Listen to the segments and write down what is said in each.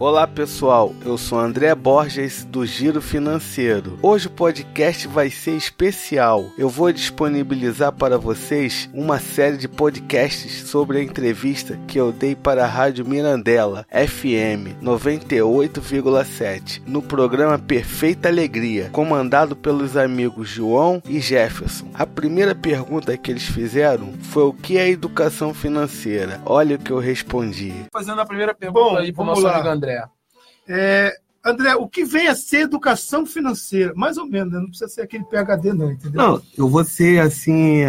Olá pessoal, eu sou André Borges do Giro Financeiro. Hoje o podcast vai ser especial. Eu vou disponibilizar para vocês uma série de podcasts sobre a entrevista que eu dei para a Rádio Mirandela FM 98,7 no programa Perfeita Alegria, comandado pelos amigos João e Jefferson. A primeira pergunta que eles fizeram foi o que é educação financeira. Olha o que eu respondi. Fazendo a primeira pergunta Bom, aí para o nosso lá. amigo André. É, André, o que vem a ser educação financeira? Mais ou menos, né? não precisa ser aquele PHD, não, entendeu? Não, eu vou ser assim,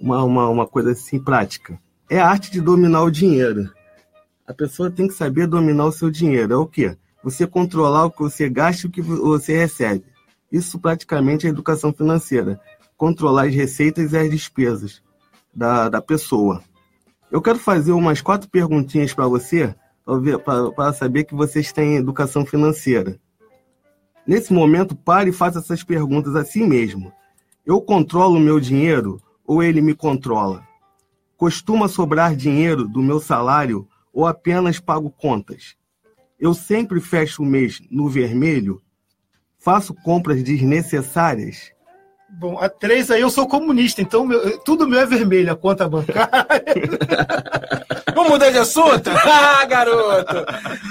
uma, uma, uma coisa assim prática. É a arte de dominar o dinheiro. A pessoa tem que saber dominar o seu dinheiro. É o quê? Você controlar o que você gasta e o que você recebe. Isso praticamente é educação financeira. Controlar as receitas e as despesas da, da pessoa. Eu quero fazer umas quatro perguntinhas para você, para saber que vocês têm educação financeira. Nesse momento, pare e faça essas perguntas a si mesmo. Eu controlo o meu dinheiro ou ele me controla? Costuma sobrar dinheiro do meu salário ou apenas pago contas? Eu sempre fecho o mês no vermelho? Faço compras desnecessárias? Bom, a três aí eu sou comunista, então meu- tudo meu é vermelho, a conta bancária. Mudar de assunto? Ah, garoto!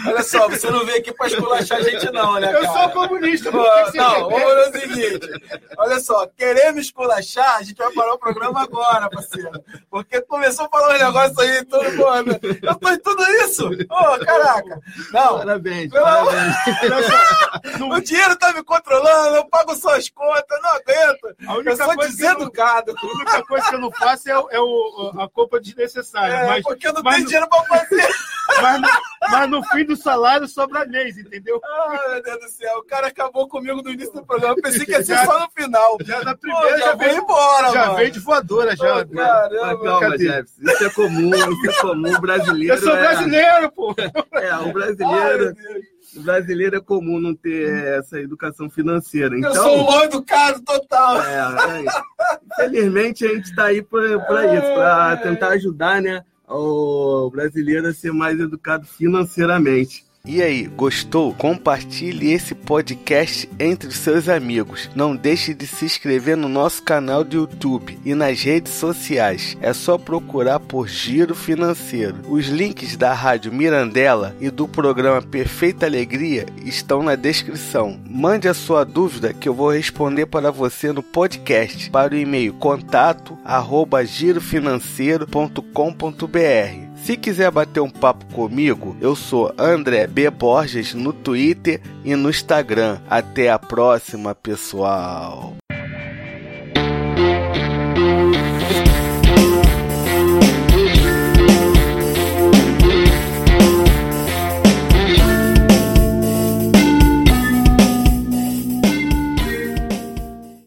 Olha só, você não veio aqui para esculachar a gente não, né, Eu cara? sou comunista. Que que não, quer? vamos fazer o seguinte. Olha só, querendo esculachar, a gente vai parar o programa agora, parceiro. Porque começou a falar um negócio aí, todo mundo. Eu tô em tudo isso? Ô, caraca. Não, Parabéns, Pelo o dinheiro tá me controlando, eu pago suas contas, não aguento. A única Eu sou coisa que eu não- deseducado. A única coisa que eu não faço é, é o- a compra desnecessária. É, mas, porque eu não mas tenho no- dinheiro pra fazer. mas, no, mas no fim do salário sobra mês, entendeu? Ai, meu Deus do céu, o cara acabou comigo no início do programa. Eu pensei que ia ser só no final. Já na Pô, primeira já já, veio embora, já mano. veio de voadora. Já, Pô, caramba, Mas calma? Jefferson. Isso é comum, isso é comum. O brasileiro. Eu sou é- brasileiro, pô. É, o Ai, brasileiro, o brasileiro é comum não ter essa educação financeira. Eu Então, sou um mal educado total. é, é, infelizmente a gente está aí para isso, para tentar ajudar, né, o brasileiro a ser mais educado financeiramente. E aí, gostou? Compartilhe esse podcast entre seus amigos. Não deixe de se inscrever no nosso canal do YouTube e nas redes sociais. É só procurar por Giro Financeiro. Os links da Rádio Mirandela e do programa Perfeita Alegria estão na descrição. Mande a sua dúvida que eu vou responder para você no podcast para o e-mail contato arroba girofinanceiro.com.br. Se quiser bater um papo comigo, eu sou André B. Borges no Twitter e no Instagram. Até a próxima, pessoal!